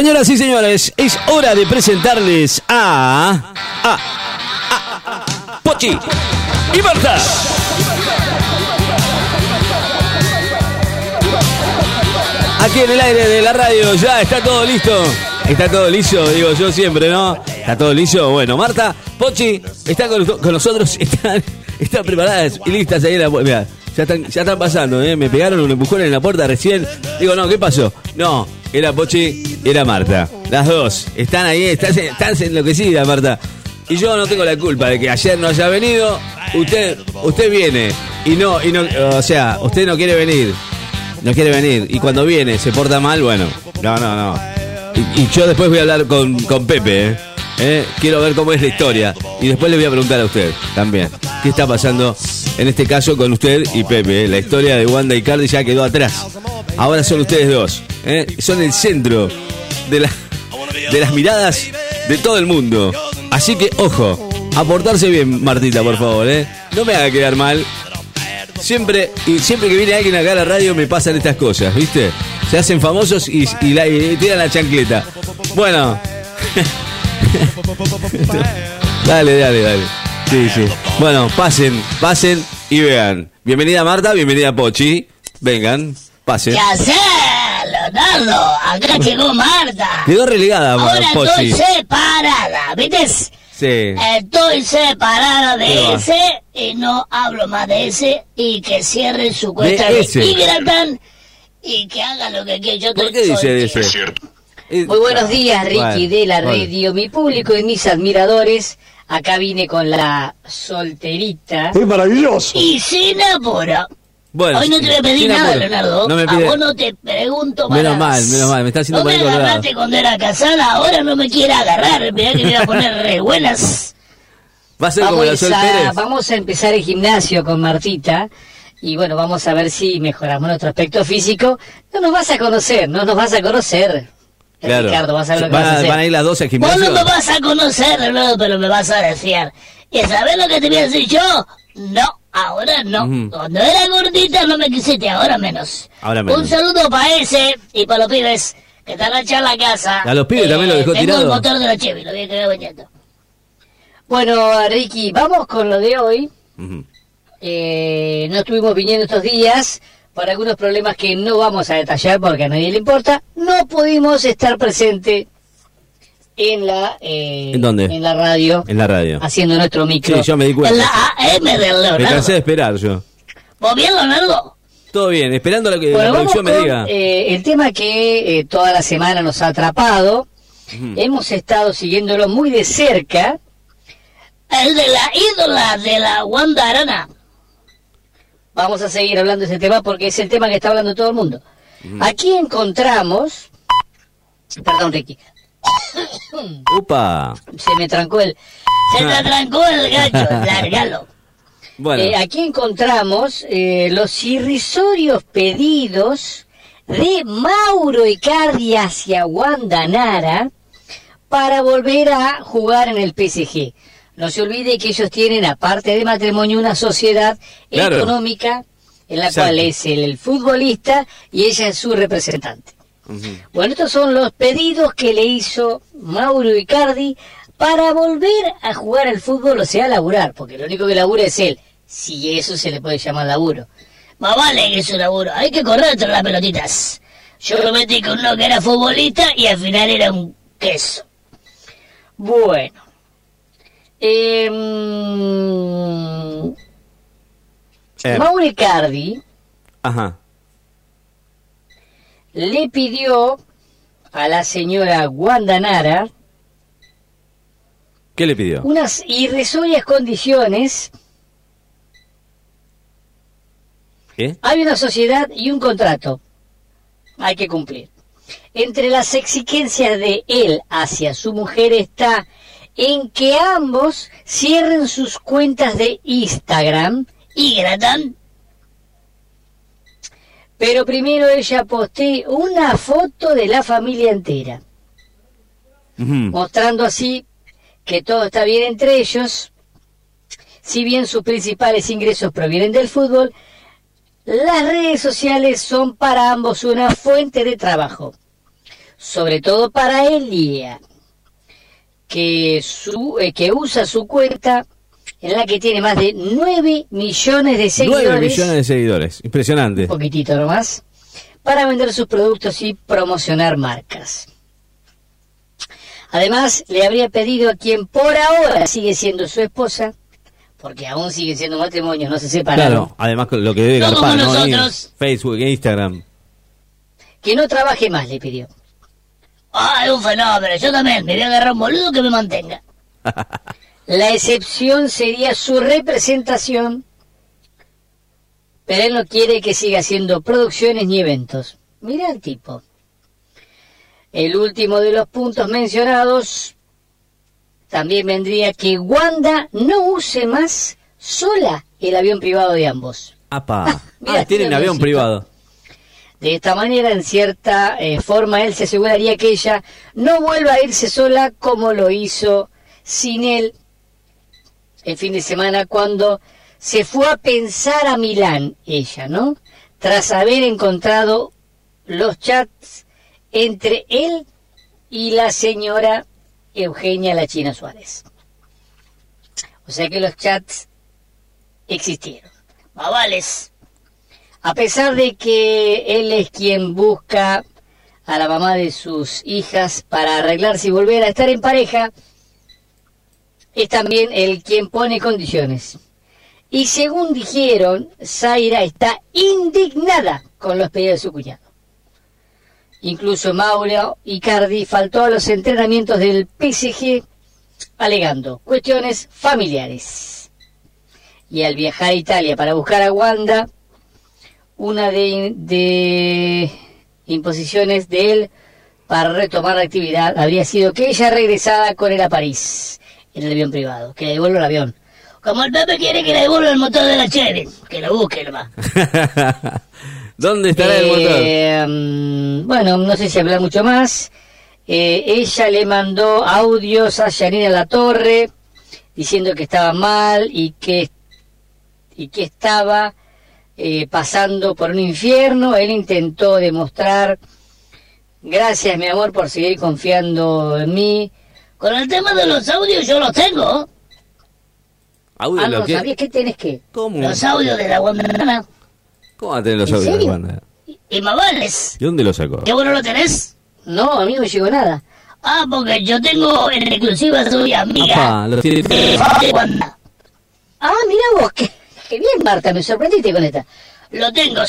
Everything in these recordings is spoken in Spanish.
Señoras y señores, es hora de presentarles a. a. a. Pochi y Marta. Aquí en el aire de la radio ya está todo listo. Está todo listo, digo yo siempre, ¿no? Está todo listo. Bueno, Marta, Pochi, está con, nosotros, están, están preparadas y listas ahí en la. Ya están, ya están pasando, ¿eh? Me pegaron un empujón en la puerta recién. Digo, no, ¿qué pasó? No, era Pochi, era Marta. Las dos. Están ahí, están, están enloquecidas, Marta. Y yo no tengo la culpa de que ayer no haya venido. Usted, usted viene y no, y no, o sea, usted no quiere venir. No quiere venir. Y cuando viene se porta mal, bueno. No, no, no. Y, yo después voy a hablar con, con Pepe, ¿eh? ¿Eh? Quiero ver cómo es la historia. Y después le voy a preguntar a usted también. ¿Qué está pasando en este caso con usted y Pepe? ¿eh? La historia de Wanda y Cardi ya quedó atrás. Ahora son ustedes dos. ¿eh? Son el centro de, de las miradas de todo el mundo. Así que, ojo, a portarse bien, Martita, por favor. ¿eh? No me haga quedar mal. Siempre, y siempre que viene alguien acá a la radio me pasan estas cosas, ¿viste? Se hacen famosos y, la- tiran la chancleta. Bueno. dale, dale, dale. Sí, sí. Bueno, pasen, pasen y vean. Bienvenida Marta, bienvenida Pochi. Vengan, pasen. ¿Qué hacer, Acá llegó Marta. Quedó relegada Ahora Pochi. estoy separada, ¿viste? Sí. Estoy separada ¿Qué de ese y no hablo más de ese y que cierre su cuenta De de, y que haga lo que quiera. Yo ¿Por estoy qué dice de ese? Muy buenos días, Ricky Bueno, de la bueno. radio, mi público y mis admiradores. Acá vine con la solterita. ¡Es maravilloso! Y sin apuro. Bueno, Hoy no te voy a pedir nada, apuro. Leonardo. No me A pide- vos no te pregunto más Menos mal, menos mal, me está haciendo No me agarraste cuando era casada, ahora no me quiere agarrar. Mirá que me iba a poner re buenas. Va a ser como la Vamos Sol a, Pérez. vamos a empezar el gimnasio con Martita. Y bueno, vamos a ver si mejoramos nuestro aspecto físico. No nos vas a conocer, no nos vas a conocer. Claro. Ricardo, vas a ver lo que van, vas a hacer. van a ir las dos al Vos no me vas a conocer, Leonardo, pero me vas a desear. ¿Y sabés lo que te voy a decir yo? No, ahora no. Cuando era gordita no me quisiste, ahora menos. Ahora menos. Un saludo para ese y para los pibes que están allá en la casa. A los pibes también lo dejó tengo tirado. el motor de la Chevy, lo voy a quedar bañando. Bueno, Ricky, vamos con lo de hoy. Eh, no estuvimos viniendo estos días por algunos problemas que no vamos a detallar porque a nadie le importa. No pudimos estar presente en la eh, ¿En dónde? en la radio En la radio. haciendo nuestro micro. Sí, yo me di En cuenta. la AM de Me Leonardo. cansé de esperar yo. ¿Vos bien, Leonardo? Todo bien, esperando lo que Bueno, la producción me diga. eh, el tema que eh, toda la semana nos ha atrapado. Hemos estado siguiéndolo muy de cerca. El de la ídola de la Wanda Arana. Vamos a seguir hablando de ese tema porque es el tema que está hablando todo el mundo. Aquí encontramos... Perdón, Ricky. Upa. Se me trancó el... Se te atrancó el gacho, largalo. Bueno, Eh, aquí encontramos eh, los irrisorios pedidos de Mauro Icardi hacia Wanda Nara para volver a jugar en el PSG. No se olvide que ellos tienen, aparte de matrimonio, una sociedad Claro. económica en la Exacto. cual es el, el futbolista y ella es su representante. Bueno, estos son los pedidos que le hizo Mauro Icardi para volver a jugar al fútbol, o sea, a laburar, porque lo único que labura es él, si eso se le puede llamar laburo. Más vale que es un laburo. Hay que correr tras las pelotitas. Yo me metí con uno que era futbolista y al final era un queso. Bueno. Em, Eh, Mauro Icardi Ajá. Le pidió a la señora Wanda Nara ¿Qué le pidió? unas irrisorias condiciones ¿Qué? Hay una sociedad y un contrato. Hay que cumplir. Entre las exigencias de él hacia su mujer está en que ambos cierren sus cuentas de Instagram, Y Gratán, pero primero ella postee una foto de la familia entera, mostrando así que todo está bien entre ellos. Si bien sus principales ingresos provienen del fútbol, las redes sociales son para ambos una fuente de trabajo. sobre todo para Elia, que, su, eh, que usa su cuenta en la que tiene más de 9 millones de seguidores. 9 millones de seguidores. Impresionante. Un poquitito nomás. Para vender sus productos y promocionar marcas. Además, le habría pedido a quien por ahora sigue siendo su esposa, porque aún sigue siendo matrimonio, no se separaron, Claro, además lo que debe No garpar, como ¿no? nosotros. Facebook, Instagram. que no trabaje más, le pidió. Es un fenómeno. Yo también. Me voy a agarrar un boludo que me mantenga. La excepción sería su representación, pero él no quiere que siga haciendo producciones ni eventos. Mira el tipo. El último de los puntos mencionados también vendría que Wanda no use más sola el avión privado de ambos. Apa. Mira, ah, tienen avión privado. De esta manera, en cierta eh, forma, él se aseguraría que ella no vuelva a irse sola como lo hizo sin él el fin de semana cuando se fue a pensar a Milán, ella, ¿no? Tras haber encontrado los chats entre él y la señora Eugenia La China Suárez. O sea que los chats existieron. Mavales. A pesar de que él es quien busca a la mamá de sus hijas para arreglarse y volver a estar en pareja, es también el quien pone condiciones. Y según dijeron, Zaira está indignada con los pedidos de su cuñado. Incluso Mauro Icardi faltó a los entrenamientos del PSG alegando cuestiones familiares. Y al viajar a Italia para buscar a Wanda, una de, de imposiciones de él para retomar la actividad habría sido que ella regresara con él a París en el avión privado, que le devuelva el avión. Como el Pepe quiere que le devuelva el motor de la Chevy. Que lo busque nomás. ¿Dónde estará el motor? Mm, bueno, no sé si hablar mucho más. Eh, ella le mandó audios a Yanina La Torre diciendo que estaba mal y que, y que estaba eh, pasando por un infierno. Él intentó demostrar, gracias mi amor por seguir confiando en mí. Con el tema de los audios yo los tengo. ¿Audio Ah, lo no, que? ¿sabías qué tenés que? ¿Cómo? Los audios de la guandana. ¿Cómo va a tener los ¿En audios de serio? Wanda? Y Mavales. ¿De dónde los sacó? ¿Qué bueno lo tenés? No, a mí no llegó nada. Ah, porque yo tengo en exclusiva soy amiga los tiene- de de. Ah, mira vos, qué, qué bien Marta, me sorprendiste con esta. Lo tengo.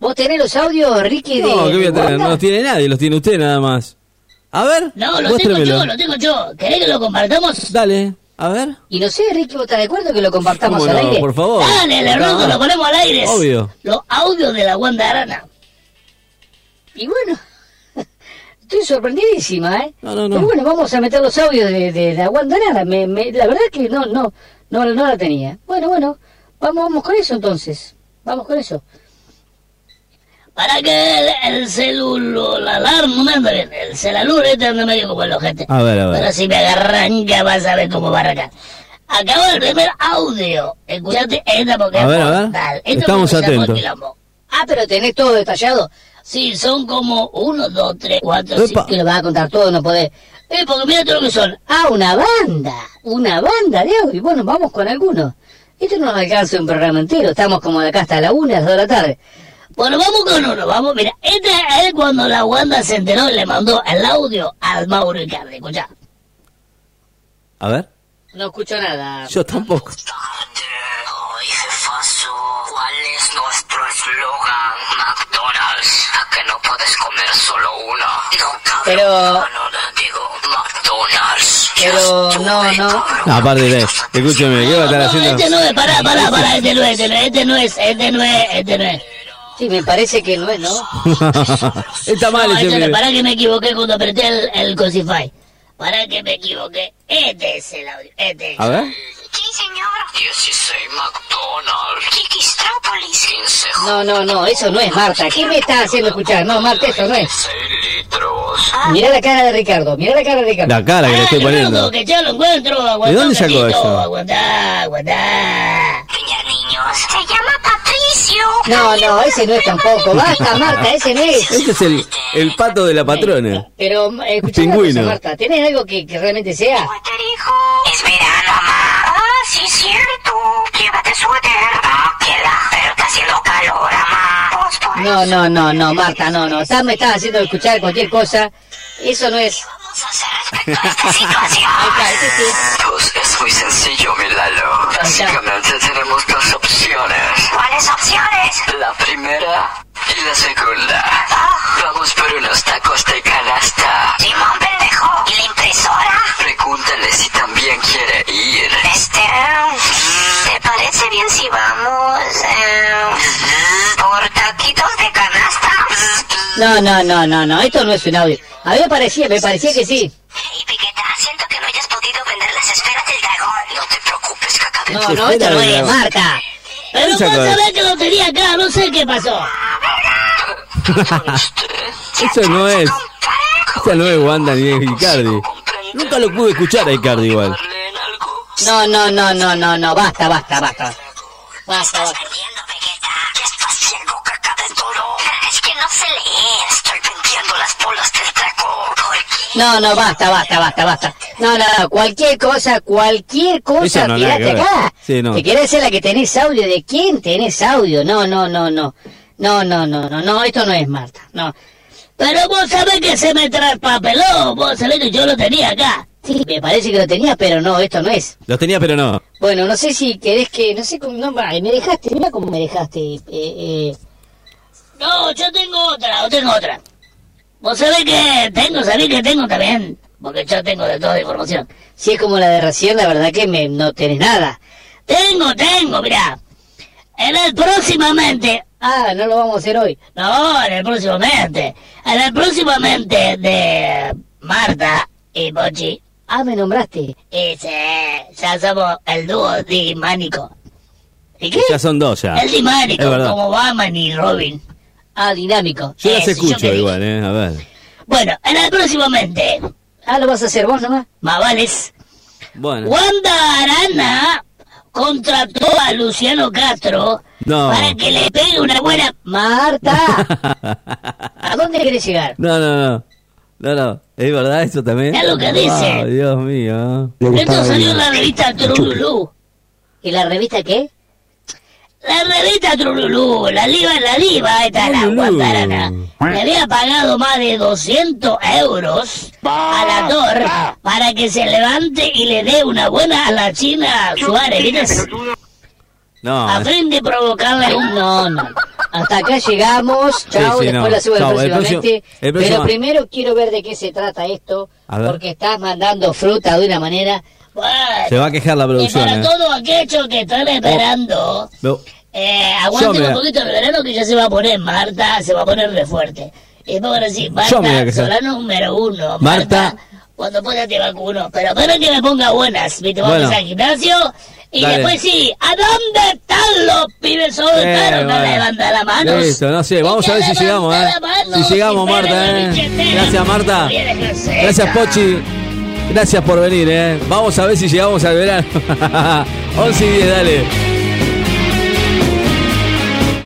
¿Vos tenés los audios, Ricky, de, No, ¿qué voy a tener? No los tiene nadie, los tiene usted nada más. A ver, No, lo tengo yo, lo tengo yo. ¿Querés que lo compartamos? Dale, a ver. Y no sé, Ricky, ¿vos estás de acuerdo que lo compartamos ¿Cómo al no? aire? Por favor. Dale, le lo ponemos al aire. Obvio. Los audios de la Wanda Arana. Y bueno, estoy sorprendidísima, ¿eh? No, no, no. Pero bueno, vamos a meter los audios de, de la Guandanara. Me, me, la verdad que no, no, no, no la tenía. Bueno, bueno, vamos, vamos con eso entonces. Vamos con eso. Para que el, el celular, la alarma, no me anda bien. El celular este anda medio como el ojete. A ver, a ver. Pero si me agarranca vas a ver cómo va a arrancar. Acaba el primer audio. Escuchate esta porque A es ver, a ver. mortal. Estamos atentos. Ah, pero tenés todo detallado. Sí, son como uno, dos, tres, cuatro, Epa. cinco. Que lo vas a contar todo, no podés. Eh, porque mira todo lo que son. Ah, una banda. Una banda de audio. Bueno, vamos con algunos. Esto no nos alcanza un programa entero. Estamos como de acá hasta la una, las dos de la tarde. Bueno, vamos con uno, vamos, mira, este es cuando la Wanda se enteró y le mandó el audio al Mauro Icardi, escucha. A ver. No escucho nada. Yo tampoco. Hoy jefazo, ¿cuál es nuestro eslogan? McDonald's, a que no puedes comer solo uno. No, cabrón, Pero- no, no, no, digo McDonald's. Pero no, no. No, aparte de, escúcheme, ¿qué va a estar No, haciendo? este no es, pará, pará, pará, este no es, este no es, este no es, este no es, este no es. Sí, me parece que no es, ¿no? Está mal No, ese pará que me equivoqué cuando apreté el, el Cosify. Pará que me equivoqué, este es el audio, este es. A ver. Sí, señor. 16 McDonald's. Chiquistrópolis. 15 No, no, no, eso no es Marta. ¿Qué me estás haciendo escuchar? No, Marta, eso no es. 6 litros. Mira la cara de Ricardo, mira la cara de Ricardo. La cara que le Pará, estoy poniendo. loco, que ya lo encuentro, aguantá dónde un sacó ratito, eso? Aguantá, aguantá. Niños. Se llama. No, no, ese no es tampoco. Basta, Marta, ese no es. Este es el, el pato de la patrona. Pero, eh, escuchame una Pingüino. cosa, Marta, ¿tenés algo que, que realmente sea? Es verano, mamá. Ah, sí, cierto. Llévate suéter. Queda. Pero está haciendo calor, mamá. No, no, no, no, Marta, no, no. Estás, me estás haciendo escuchar cualquier cosa. Eso no es. Vamos a hacer respecto a esta situación. Ahí está, ese sí. Pues es muy sencillo, mi Lalo. Básicamente tenemos dos opciones. ¿Cuáles opciones? La primera y la segunda. Vamos por unos tacos de canasta. Simón pendejo. ¿Y la impresora? Pregúntale si también quiere ir. Este, ¿te parece bien si vamos eh, por taquitos de canasta? No, no, no, no, no, esto no es un audio. A mí me parecía, me parecía que sí. Hey, Piqueta, siento que no hayas podido vender las esferas del dragón. No te preocupes, caca de No, no, esto no es. Marta. Pero vos Esa cosa. sabés que lo tenía acá, no sé qué pasó. Eso no es. Esa no es Wanda ni es Icardi. Nunca lo pude escuchar a Icardi igual. No, no, no, no, no, no, basta, basta, basta. Basta, basta. Es que no se lee. Estoy vendiendo las bolas del dragón. No, no, basta, basta, basta, basta. No, no, no, cualquier cosa, cualquier cosa, no, tirate acá. Sí, no. Te querés ser la que tenés audio, ¿de quién tenés audio? No, no, no, no. No, no, no, no, no, esto no es Marta, no. Pero vos sabés que se me traspapeló, vos sabés que yo lo tenía acá. Sí, me parece que lo tenía, pero no, esto no es. Los tenía, pero no. Bueno, no sé si querés que, no sé cómo, no, me dejaste, mira cómo me dejaste, eh, eh. No, yo tengo otra, yo tengo otra. Vos sabés que tengo, sabés que tengo también, porque yo tengo de toda información. Si es como la de recién, la verdad que me, no tenés nada. Tengo, tengo, mirá. En el próximamente, Ah, no lo vamos a hacer hoy. no, en el próximamente, en el próximamente de Marta y Pochi, Ah, me nombraste. y ya somos el dúo dimánico. ¿Y qué? Ya son dos ya. El dimánico, como Batman y Robin. Ah, dinámico. Yo las Eso, escucho igual, eh. A ver. Bueno, en el próximamente, Ah, lo vas a hacer vos nomás. más vales, Bueno. Wanda Arana contrató a Luciano Castro No. para que le pegue una buena... Marta, ¿a dónde querés llegar? No, no, no. No, no. ¿Es verdad eso también? Es lo que dice. Ay, Dios mío. Esto salió en la revista Trululú. ¿Y la revista qué? La revista Trululú, la diva, la diva, esta la le había pagado más de 200 euros al actor para que se levante y le dé una buena a la China Suárez, ¿viste? No. A fin de provocarle un... No, no. Hasta acá llegamos. Chao, Sí, sí, después no. la subo Chao, el próximamente. próximo- el próximo- Pero primero quiero ver de qué se trata esto. Porque estás mandando fruta de una manera. Bueno, Se va a quejar la y producción, para eh. todos aquellos que están esperando, No. eh, aguanten un poquito el verano que ya se va a poner Marta, se va a poner re fuerte. Y después van a decir, Marta, quejar. sola número uno. Marta. Marta, cuando pueda te vacuno. Pero espero que me ponga buenas, ¿viste? Vamos Bueno. al gimnasio. Y Dale. después sí, ¿a dónde están los pibes solteros? Eh, no levantan la mano. Listo, no sé, vamos a ver si llegamos, eh. Si llegamos, Marta, eh. Gracias, Marta. Gracias, Pochi. Gracias por venir, eh. Vamos a ver si llegamos al verano. 11 y 10, dale.